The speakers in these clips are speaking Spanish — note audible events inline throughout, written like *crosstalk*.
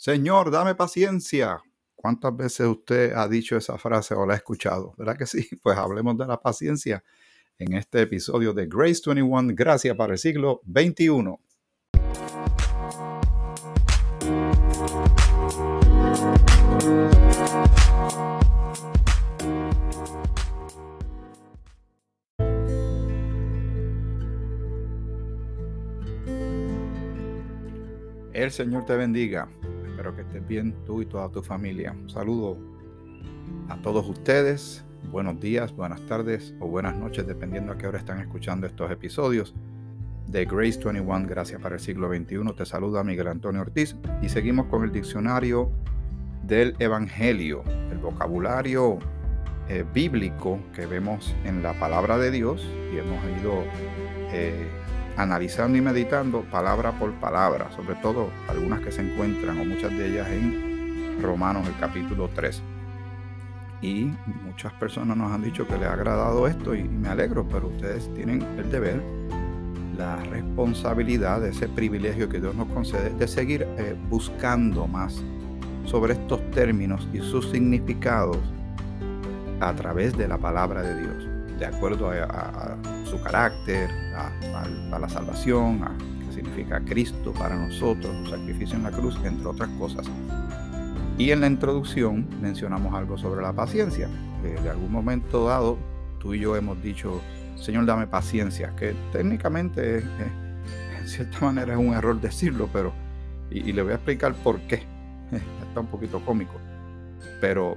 Señor, dame paciencia. ¿Cuántas veces usted ha dicho esa frase o la ha escuchado? ¿Verdad que sí? *laughs* Pues hablemos de la paciencia en este episodio de Grace 21, Gracia para el siglo XXI. El Señor te bendiga. Espero que estés bien tú y toda tu familia. Un saludo a todos ustedes. Buenos días, buenas tardes o buenas noches, dependiendo a qué hora están escuchando estos episodios de Grace 21, Gracias para el siglo XXI. Te saluda Miguel Antonio Ortiz y seguimos con el diccionario del Evangelio, el vocabulario eh, bíblico que vemos en la palabra de Dios y hemos ido eh, analizando y meditando palabra por palabra, sobre todo algunas que se encuentran o muchas de ellas en Romanos el capítulo 3. Y muchas personas nos han dicho que les ha agradado esto y me alegro, pero ustedes tienen el deber, la responsabilidad, ese privilegio que Dios nos concede de seguir eh, buscando más sobre estos términos y sus significados a través de la palabra de Dios de acuerdo a, su carácter, a, la salvación, a qué significa Cristo para nosotros, su sacrificio en la cruz, entre otras cosas. Y en la introducción mencionamos algo sobre la paciencia. de algún momento dado, tú y yo hemos dicho, Señor, dame paciencia, que técnicamente, en cierta manera, es un error decirlo, pero, y, y le voy a explicar por qué. *laughs* Está un poquito cómico. Pero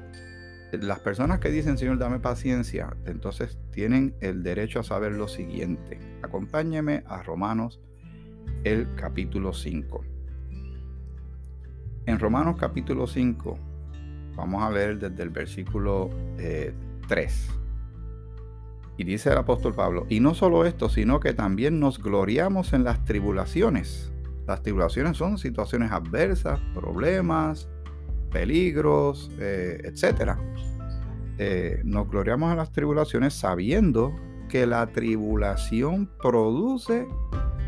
las personas que dicen, Señor, dame paciencia, entonces tienen el derecho a saber lo siguiente. Acompáñeme a Romanos, el capítulo 5. En Romanos capítulo 5, vamos a ver desde el versículo 3. Eh, y dice el apóstol Pablo, y no solo esto, sino que también nos gloriamos en las tribulaciones. Las tribulaciones son situaciones adversas, problemas, peligros, eh, etc. Eh, nos gloriamos en las tribulaciones sabiendo que la tribulación produce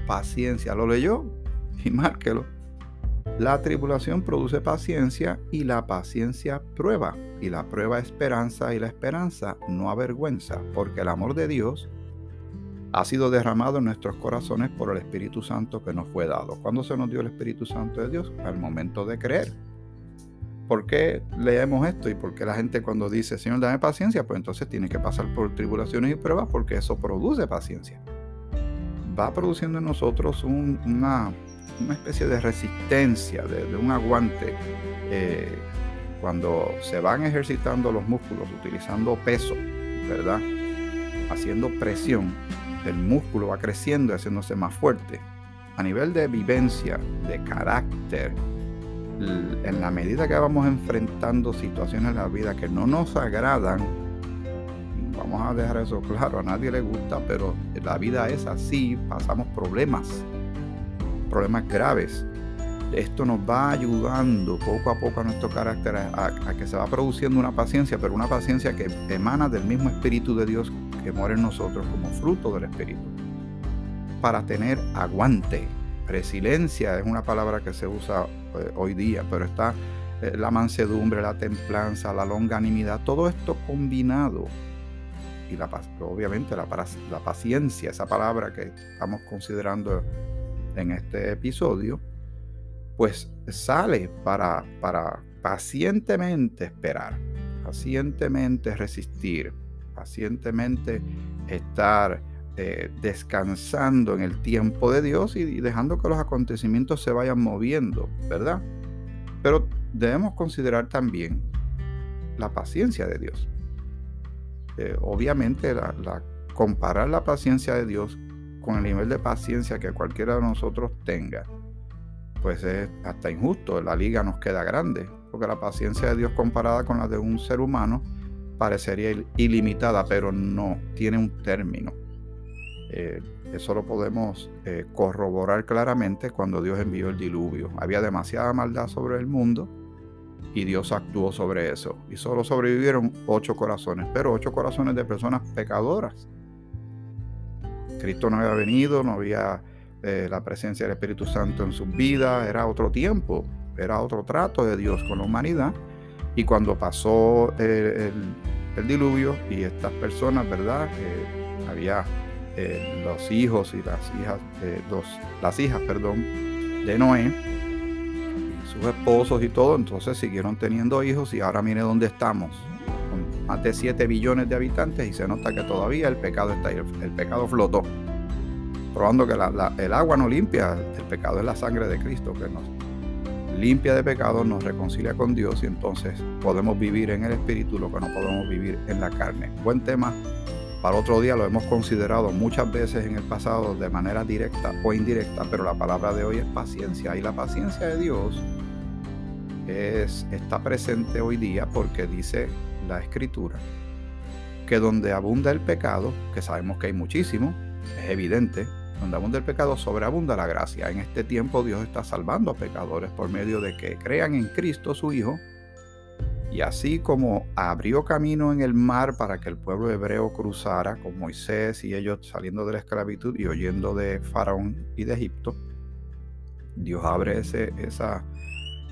paciencia. ¿Lo leyó? Y márquelo. La tribulación produce paciencia y la paciencia prueba. Y la prueba esperanza y la esperanza no avergüenza, porque el amor de Dios ha sido derramado en nuestros corazones por el Espíritu Santo que nos fue dado. ¿Cuándo se nos dio el Espíritu Santo de Dios? Al momento de creer. ¿Por qué leemos esto y por qué la gente cuando dice, Señor, dame paciencia? Pues entonces tiene que pasar por tribulaciones y pruebas porque eso produce paciencia. Va produciendo en nosotros una, especie de resistencia, de, un aguante. Eh, cuando se van ejercitando los músculos, utilizando peso, ¿verdad? Haciendo presión, el músculo va creciendo y haciéndose más fuerte. A nivel de vivencia, de carácter, en la medida que vamos enfrentando situaciones en la vida que no nos agradan, vamos a dejar eso claro, a nadie le gusta, pero la vida es así, pasamos problemas, problemas graves. Esto nos va ayudando poco a poco a nuestro carácter a, que se va produciendo una paciencia, pero una paciencia que emana del mismo Espíritu de Dios que mora en nosotros como fruto del Espíritu, para tener aguante. Resiliencia es una palabra que se usa eh, hoy día, pero está eh, la mansedumbre, la templanza, la longanimidad, todo esto combinado. Y la, obviamente la, la paciencia, esa palabra que estamos considerando en este episodio, pues sale para, para pacientemente esperar, pacientemente resistir, pacientemente estar eh, descansando en el tiempo de Dios y, dejando que los acontecimientos se vayan moviendo, ¿verdad? Pero debemos considerar también la paciencia de Dios. Eh, obviamente, la, comparar la paciencia de Dios con el nivel de paciencia que cualquiera de nosotros tenga, pues es hasta injusto. La liga nos queda grande, porque la paciencia de Dios comparada con la de un ser humano parecería ilimitada, pero no, tiene un término. Eh, eso lo podemos eh, corroborar claramente cuando Dios envió el diluvio. Había demasiada maldad sobre el mundo y Dios actuó sobre eso. Y solo sobrevivieron ocho corazones, pero ocho corazones de personas pecadoras. Cristo no había venido, no había eh, la presencia del Espíritu Santo en sus vidas, era otro tiempo. era otro trato de Dios con la humanidad. Y cuando pasó el, diluvio y estas personas, ¿verdad? había eh, los hijos y las hijas, los, las hijas, perdón, de Noé, sus esposos y todo, entonces siguieron teniendo hijos y ahora mire dónde estamos, con más de 7 billones de habitantes y se nota que todavía el pecado está ahí, el, pecado flotó, probando que el agua no limpia, el pecado es la sangre de Cristo que nos limpia de pecado, nos reconcilia con Dios y entonces podemos vivir en el Espíritu lo que no podemos vivir en la carne. Buen tema para otro día, lo hemos considerado muchas veces en el pasado de manera directa o indirecta, pero la palabra de hoy es paciencia y la paciencia de Dios es, está presente hoy día porque dice la escritura que donde abunda el pecado, que sabemos que hay muchísimo, es evidente, donde abunda el pecado, sobreabunda la gracia. En este tiempo Dios está salvando a pecadores por medio de que crean en Cristo su Hijo. Y así como abrió camino en el mar para que el pueblo hebreo cruzara con Moisés y ellos saliendo de la esclavitud y oyendo de Faraón y de Egipto, Dios abre ese, esa,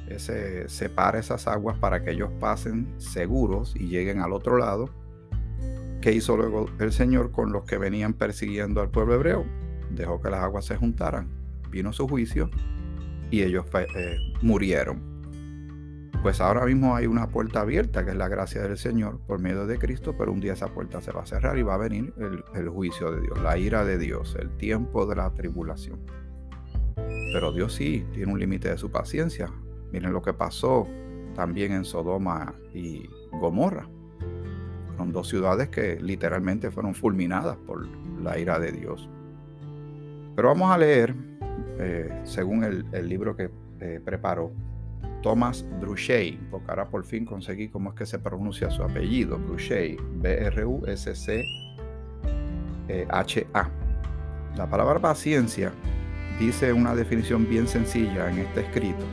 ese, separa esas aguas para que ellos pasen seguros y lleguen al otro lado. ¿Qué hizo luego el Señor con los que venían persiguiendo al pueblo hebreo? dejó que las aguas se juntaran, vino su juicio y ellos eh, murieron. Pues ahora mismo hay una puerta abierta, que es la gracia del Señor por medio de Cristo, pero un día esa puerta se va a cerrar y va a venir el, juicio de Dios, la ira de Dios, el tiempo de la tribulación. Pero Dios sí tiene un límite de su paciencia. Miren lo que pasó también en Sodoma y Gomorra. Fueron dos ciudades que literalmente fueron fulminadas por la ira de Dios. Pero vamos a leer, eh, según el, libro que eh, preparó, Thomas Bruchay, porque ahora por fin conseguí cómo es que se pronuncia su apellido, Bruchay, B-R-U-S-C-H-A. La palabra paciencia dice una definición bien sencilla en este escrito.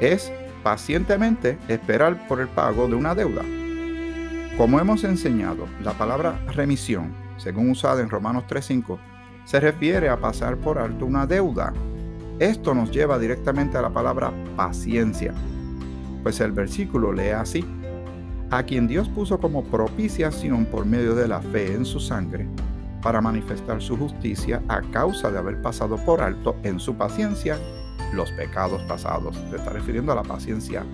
Es pacientemente esperar por el pago de una deuda. Como hemos enseñado, la palabra remisión, según usada en Romanos 3.5, se refiere a pasar por alto una deuda. Esto nos lleva directamente a la palabra paciencia, pues el versículo lee así, a quien Dios puso como propiciación por medio de la fe en su sangre, para manifestar su justicia a causa de haber pasado por alto en su paciencia los pecados pasados. Se está refiriendo a la paciencia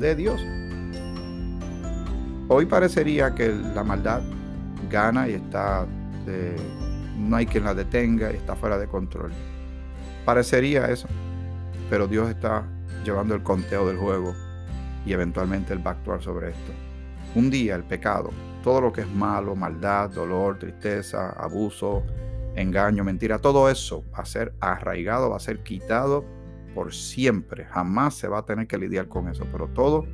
de Dios. Hoy parecería que la maldad gana y está eh, no hay quien la detenga y está fuera de control. Parecería eso, pero Dios está llevando el conteo del juego y eventualmente Él va a actuar sobre esto. Un día el pecado, todo lo que es malo, maldad, dolor, tristeza, abuso, engaño, mentira, todo eso va a ser arraigado, va a ser quitado por siempre. Jamás se va a tener que lidiar con eso, pero todo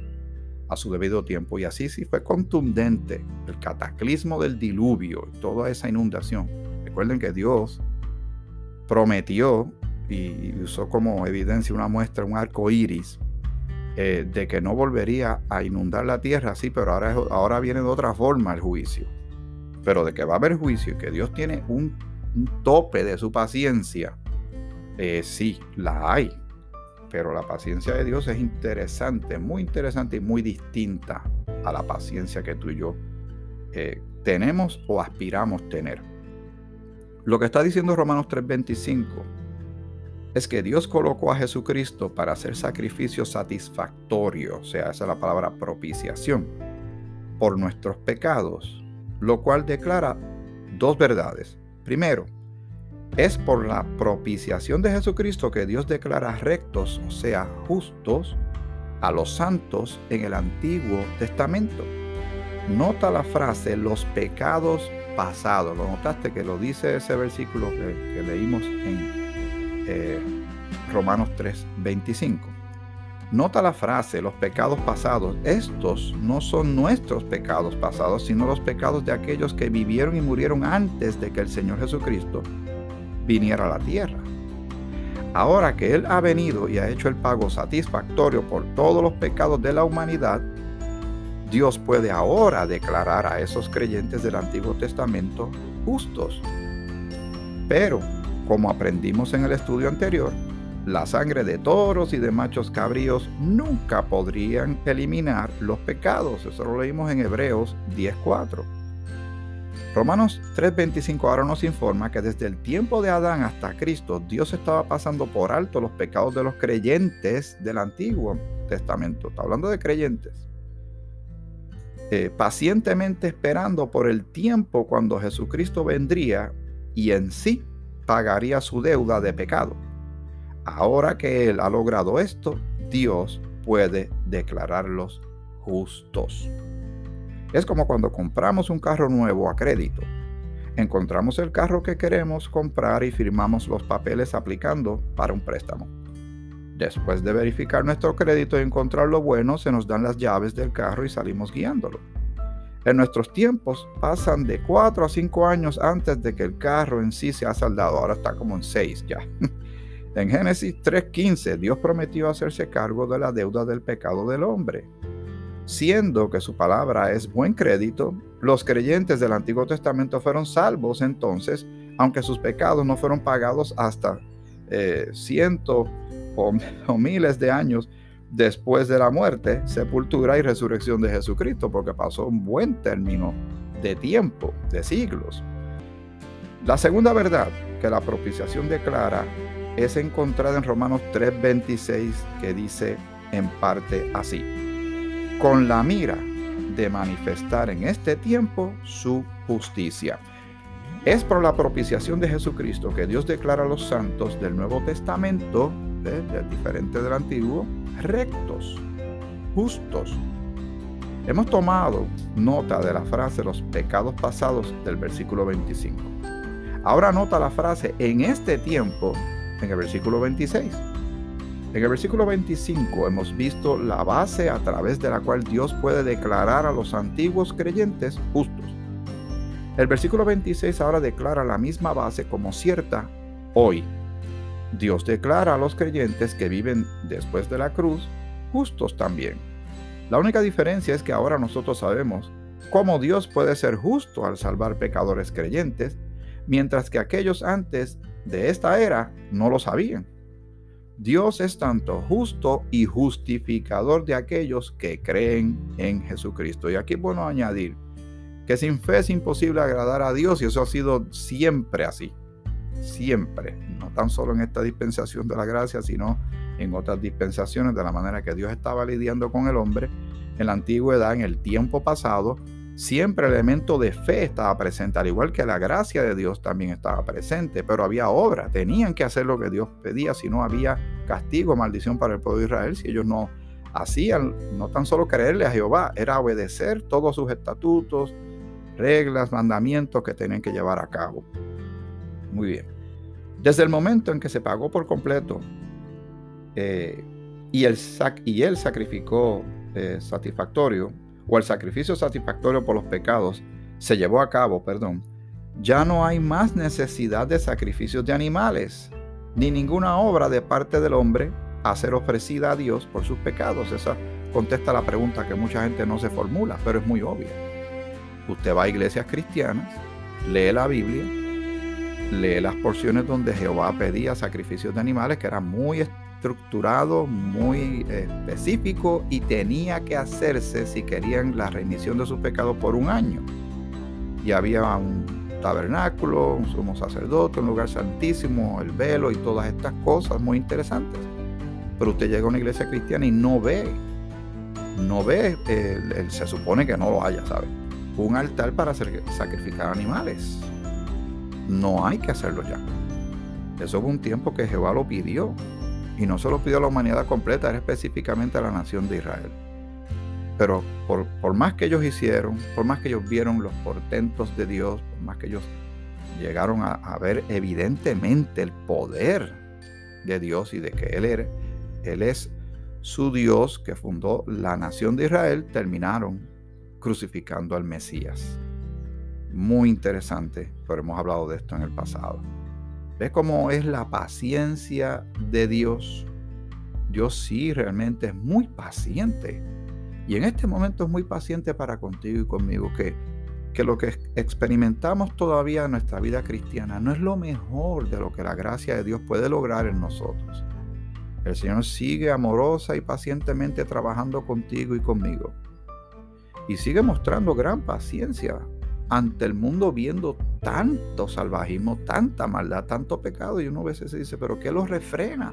a su debido tiempo. Y así sí fue contundente el cataclismo del diluvio, toda esa inundación Recuerden que Dios prometió y usó como evidencia una muestra, un arco iris, eh, de que no volvería a inundar la tierra, sí, pero ahora, ahora viene de otra forma el juicio. Pero de que va a haber juicio y que Dios tiene un, tope de su paciencia, eh, sí, la hay. Pero la paciencia de Dios es interesante, muy interesante y muy distinta a la paciencia que tú y yo eh, tenemos o aspiramos tener. Lo que está diciendo Romanos 3:25 es que Dios colocó a Jesucristo para hacer sacrificio satisfactorio, o sea, esa es la palabra propiciación, por nuestros pecados, lo cual declara dos verdades. Primero, es por la propiciación de Jesucristo que Dios declara rectos, o sea, justos, a los santos en el Antiguo Testamento. Nota la frase los pecados pasado. ¿Lo notaste que lo dice ese versículo que, leímos en eh, Romanos 3, 25? Nota la frase, los pecados pasados. Estos no son nuestros pecados pasados, sino los pecados de aquellos que vivieron y murieron antes de que el Señor Jesucristo viniera a la tierra. Ahora que Él ha venido y ha hecho el pago satisfactorio por todos los pecados de la humanidad, Dios puede ahora declarar a esos creyentes del Antiguo Testamento justos. Pero, como aprendimos en el estudio anterior, la sangre de toros y de machos cabríos nunca podrían eliminar los pecados. Eso lo leímos en Hebreos 10.4. Romanos 3:25 ahora nos informa que desde el tiempo de Adán hasta Cristo, Dios estaba pasando por alto los pecados de los creyentes del Antiguo Testamento. Está hablando de creyentes. Eh, pacientemente esperando por el tiempo cuando Jesucristo vendría y en sí pagaría su deuda de pecado. Ahora que Él ha logrado esto, Dios puede declararlos justos. Es como cuando compramos un carro nuevo a crédito. Encontramos el carro que queremos comprar y firmamos los papeles aplicando para un préstamo. Después de verificar nuestro crédito y encontrar lo bueno, se nos dan las llaves del carro y salimos guiándolo. En nuestros tiempos pasan de 4 a 5 años antes de que el carro en sí se ha saldado. Ahora está como en 6 ya. *laughs* En Génesis 3.15, Dios prometió hacerse cargo de la deuda del pecado del hombre. Siendo que su palabra es buen crédito, los creyentes del Antiguo Testamento fueron salvos entonces, aunque sus pecados no fueron pagados hasta eh, cientos o, *laughs* o miles de años después de la muerte, sepultura y resurrección de Jesucristo, porque pasó un buen término de tiempo, de siglos. La segunda verdad que la propiciación declara es encontrada en Romanos 3:26 que dice en parte así con la mira de manifestar en este tiempo su justicia. Es por la propiciación de Jesucristo que Dios declara a los santos del Nuevo Testamento, diferente del Antiguo, rectos, justos. Hemos tomado nota de la frase los pecados pasados del versículo 25. Ahora nota la frase en este tiempo en el versículo 26. En el versículo 25 hemos visto la base a través de la cual Dios puede declarar a los antiguos creyentes justos. El versículo 26 ahora declara la misma base como cierta hoy. Dios declara a los creyentes que viven después de la cruz justos también. La única diferencia es que ahora nosotros sabemos cómo Dios puede ser justo al salvar pecadores creyentes, mientras que aquellos antes de esta era no lo sabían. Dios es tanto justo y justificador de aquellos que creen en Jesucristo. Y aquí bueno añadir que sin fe es imposible agradar a Dios y eso ha sido siempre así. Siempre. No tan solo en esta dispensación de la gracia, sino en otras dispensaciones de la manera que Dios estaba lidiando con el hombre en la antigüedad, en el tiempo pasado siempre el elemento de fe estaba presente, al igual que la gracia de Dios también estaba presente, pero había obra, tenían que hacer lo que Dios pedía, si no había castigo, maldición para el pueblo de Israel, si ellos no hacían, no tan solo creerle a Jehová, era obedecer todos sus estatutos, reglas, mandamientos que tenían que llevar a cabo. Muy bien. Desde el momento en que se pagó por completo eh, y, el y él sacrificó eh, satisfactorio, o el sacrificio satisfactorio por los pecados se llevó a cabo, perdón, ya no hay más necesidad de sacrificios de animales, ni ninguna obra de parte del hombre a ser ofrecida a Dios por sus pecados. Esa contesta la pregunta que mucha gente no se formula, pero es muy obvia. Usted va a iglesias cristianas, lee la Biblia, lee las porciones donde Jehová pedía sacrificios de animales, que eran muy estructurado, muy específico y tenía que hacerse si querían la remisión de sus pecados por un año. Y había un tabernáculo, un sumo sacerdote, un lugar santísimo, el velo y todas estas cosas muy interesantes. Pero usted llega a una iglesia cristiana y no ve, no ve, se supone que no lo haya, ¿sabe? Un altar para sacrificar animales. No hay que hacerlo ya. Eso fue un tiempo que Jehová lo pidió. Y no solo pidió a la humanidad completa, era específicamente a la nación de Israel. Pero por, más que ellos hicieron, por más que ellos vieron los portentos de Dios, por más que ellos llegaron a, ver evidentemente el poder de Dios y de que Él, era, él es su Dios que fundó la nación de Israel, terminaron crucificando al Mesías. Muy interesante, pero hemos hablado de esto en el pasado. ¿Ves cómo es la paciencia de Dios? Dios sí realmente es muy paciente. Y en este momento es muy paciente para contigo y conmigo, que, que lo que experimentamos todavía en nuestra vida cristiana no es lo mejor de lo que la gracia de Dios puede lograr en nosotros. El Señor sigue amorosa y pacientemente trabajando contigo y conmigo. Y sigue mostrando gran paciencia ante el mundo viendo tanto salvajismo, tanta maldad, tanto pecado. Y uno a veces se dice, pero ¿qué lo refrena?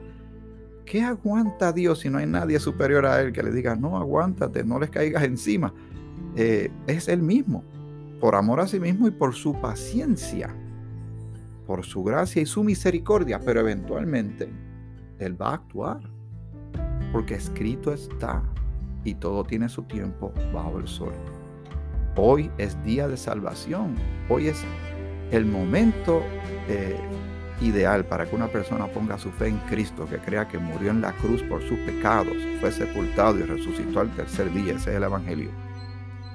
¿Qué aguanta Dios si no hay nadie superior a Él que le diga, no, aguántate, no les caigas encima? Eh, es Él mismo, por amor a sí mismo y por su paciencia, por su gracia y su misericordia, pero eventualmente Él va a actuar, porque escrito está y todo tiene su tiempo bajo el sol. Hoy es día de salvación. Hoy es el momento eh, ideal para que una persona ponga su fe en Cristo, que crea que murió en la cruz por sus pecados, fue sepultado y resucitó al tercer día. Ese es el Evangelio.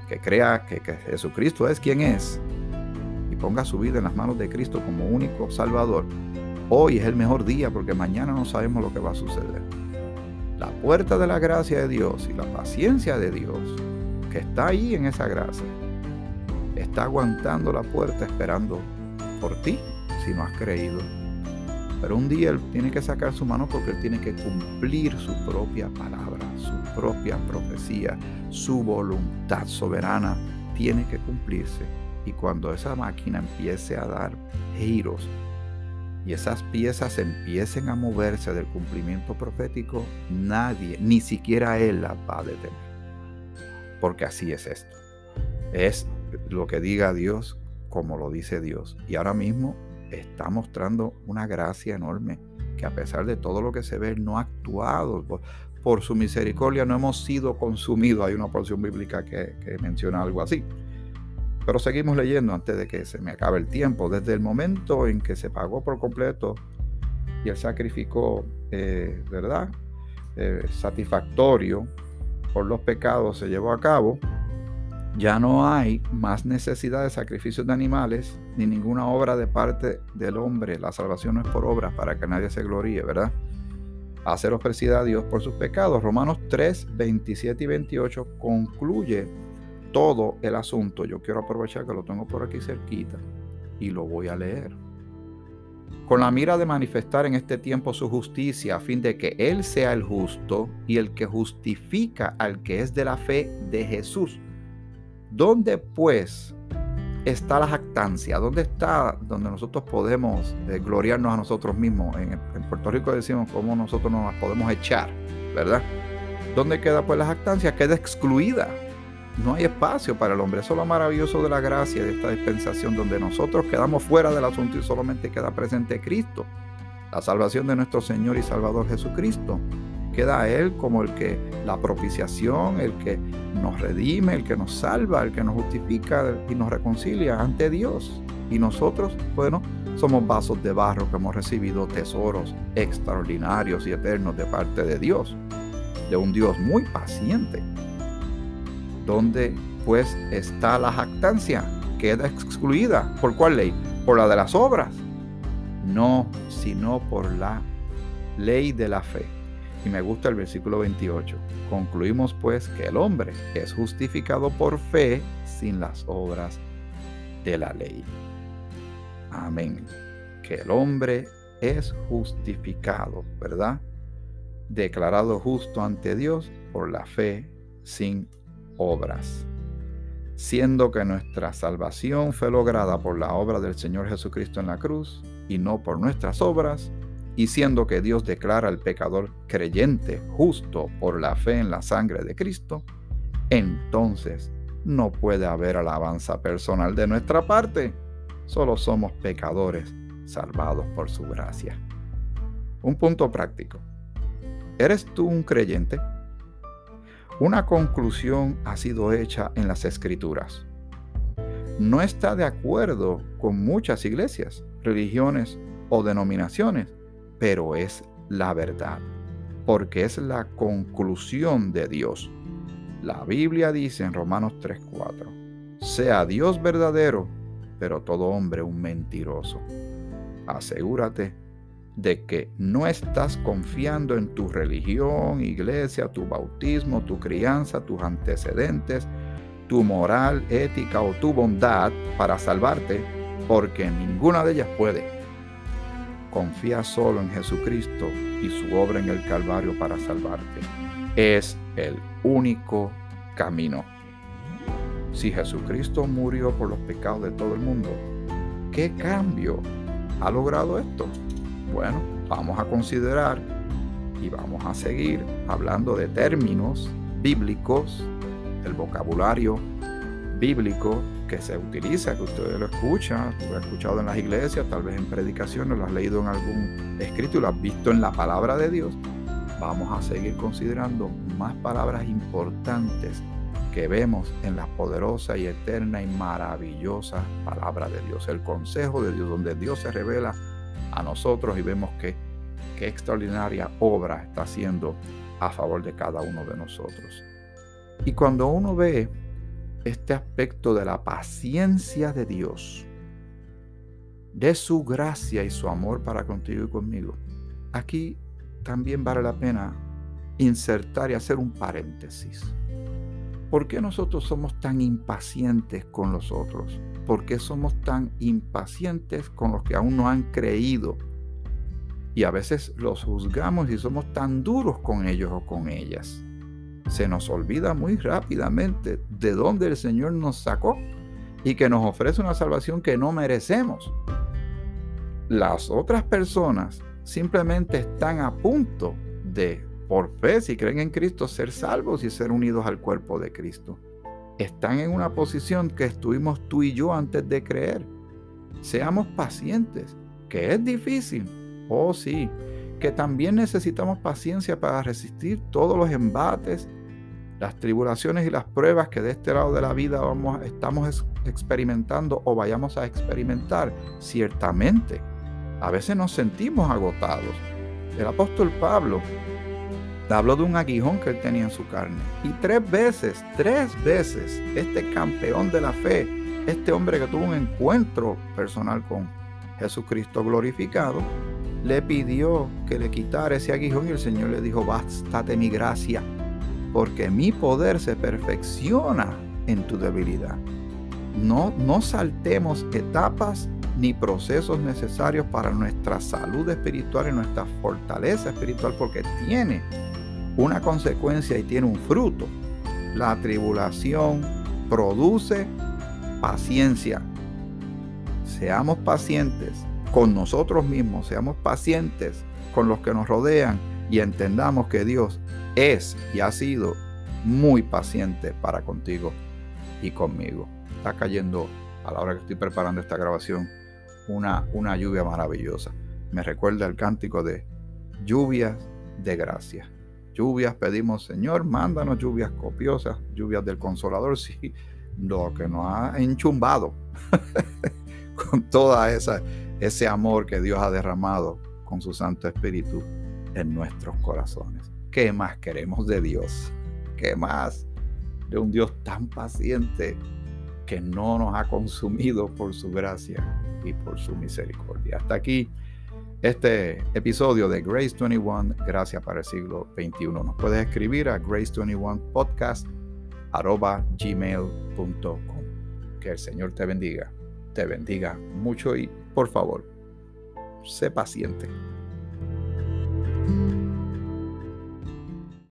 Que crea que, que Jesucristo es quien es y ponga su vida en las manos de Cristo como único Salvador. Hoy es el mejor día porque mañana no sabemos lo que va a suceder. La puerta de la gracia de Dios y la paciencia de Dios que está ahí en esa gracia, está aguantando la puerta esperando por ti si no has creído. Pero un día Él tiene que sacar su mano porque Él tiene que cumplir su propia palabra, su propia profecía, su voluntad soberana tiene que cumplirse. Y cuando esa máquina empiece a dar giros y esas piezas empiecen a moverse del cumplimiento profético, nadie, ni siquiera Él las va a detener porque así es esto. Es lo que diga Dios como lo dice Dios. Y ahora mismo está mostrando una gracia enorme, que a pesar de todo lo que se ve, no ha actuado. Por, su misericordia no hemos sido consumidos. Hay una porción bíblica que, menciona algo así. Pero seguimos leyendo antes de que se me acabe el tiempo. Desde el momento en que se pagó por completo y el sacrificó, eh, ¿verdad? Eh, satisfactorio por los pecados se llevó a cabo, ya no hay más necesidad de sacrificios de animales ni ninguna obra de parte del hombre. La salvación no es por obras para que nadie se gloríe, ¿verdad? A ser ofrecida a Dios por sus pecados. Romanos 3, 27 y 28 concluye todo el asunto. Yo quiero aprovechar que lo tengo por aquí cerquita y lo voy a leer con la mira de manifestar en este tiempo su justicia, a fin de que Él sea el justo y el que justifica al que es de la fe de Jesús. ¿Dónde pues está la jactancia? ¿Dónde está donde nosotros podemos eh, gloriarnos a nosotros mismos? En, Puerto Rico decimos cómo nosotros nos podemos echar, ¿verdad? ¿Dónde queda pues la jactancia? Queda excluida no hay espacio para el hombre. Eso es lo maravilloso de la gracia de esta dispensación, donde nosotros quedamos fuera del asunto y solamente queda presente Cristo. La salvación de nuestro Señor y Salvador Jesucristo. Queda Él como el que, la propiciación, el que nos redime, el que nos salva, el que nos justifica y nos reconcilia ante Dios. Y nosotros, bueno, somos vasos de barro que hemos recibido tesoros extraordinarios y eternos de parte de Dios, de un Dios muy paciente ¿Dónde pues está la jactancia? Queda excluida. ¿Por cuál ley? Por la de las obras. No, sino por la ley de la fe. Y me gusta el versículo 28. Concluimos pues que el hombre es justificado por fe sin las obras de la ley. Amén. Que el hombre es justificado, ¿verdad? Declarado justo ante Dios por la fe sin obras, siendo que nuestra salvación fue lograda por la obra del Señor Jesucristo en la cruz y no por nuestras obras, y siendo que Dios declara al pecador creyente justo por la fe en la sangre de Cristo, entonces no puede haber alabanza personal de nuestra parte. Solo somos pecadores salvados por su gracia. Un punto práctico. ¿Eres tú un creyente? Una conclusión ha sido hecha en las escrituras. No está de acuerdo con muchas iglesias, religiones o denominaciones, pero es la verdad, porque es la conclusión de Dios. La Biblia dice en Romanos 3:4, sea Dios verdadero, pero todo hombre un mentiroso. Asegúrate de que no estás confiando en tu religión, iglesia, tu bautismo, tu crianza, tus antecedentes, tu moral, ética o tu bondad para salvarte, porque ninguna de ellas puede. Confía solo en Jesucristo y su obra en el Calvario para salvarte. Es el único camino. Si Jesucristo murió por los pecados de todo el mundo, ¿qué cambio ha logrado esto? Bueno, vamos a considerar y vamos a seguir hablando de términos bíblicos, el vocabulario bíblico que se utiliza, que ustedes lo escuchan, lo has escuchado en las iglesias, tal vez en predicaciones, lo has leído en algún escrito y lo has visto en la palabra de Dios. Vamos a seguir considerando más palabras importantes que vemos en la poderosa y eterna y maravillosa palabra de Dios, el consejo de Dios, donde Dios se revela a nosotros y vemos que extraordinaria obra está haciendo a favor de cada uno de nosotros. Y cuando uno ve este aspecto de la paciencia de Dios, de su gracia y su amor para contigo y conmigo, aquí también vale la pena insertar y hacer un paréntesis. ¿Por qué nosotros somos tan impacientes con los otros? ¿Por qué somos tan impacientes con los que aún no han creído? Y a veces los juzgamos y somos tan duros con ellos o con ellas. Se nos olvida muy rápidamente de dónde el Señor nos sacó y que nos ofrece una salvación que no merecemos. Las otras personas simplemente están a punto de por fe, si creen en Cristo, ser salvos y ser unidos al cuerpo de Cristo. Están en una posición que estuvimos tú y yo antes de creer. Seamos pacientes, que es difícil. Oh sí, que también necesitamos paciencia para resistir todos los embates, las tribulaciones y las pruebas que de este lado de la vida vamos, estamos experimentando o vayamos a experimentar. Ciertamente, a veces nos sentimos agotados. El apóstol Pablo Habló de un aguijón que él tenía en su carne. Y tres veces, tres veces, este campeón de la fe, este hombre que tuvo un encuentro personal con Jesucristo glorificado, le pidió que le quitara ese aguijón y el Señor le dijo, bástate mi gracia, porque mi poder se perfecciona en tu debilidad. No, no saltemos etapas ni procesos necesarios para nuestra salud espiritual y nuestra fortaleza espiritual, porque tiene una consecuencia y tiene un fruto. La tribulación produce paciencia. Seamos pacientes con nosotros mismos, seamos pacientes con los que nos rodean y entendamos que Dios es y ha sido muy paciente para contigo y conmigo. Está cayendo a la hora que estoy preparando esta grabación una, una lluvia maravillosa. Me recuerda el cántico de lluvias de gracia. Lluvias pedimos, Señor, mándanos lluvias copiosas, lluvias del consolador, *laughs* sí, lo que nos ha enchumbado *laughs* con toda esa ese amor que Dios ha derramado con su Santo Espíritu en nuestros corazones. ¿Qué más queremos de Dios? ¿Qué más de un Dios tan paciente que no nos ha consumido por su gracia y por su misericordia? Hasta aquí este episodio de Grace 21, Gracias para el siglo XXI. Nos puedes escribir a grace21podcast gmail.com. Que el Señor te bendiga, te bendiga mucho y por favor, sé paciente.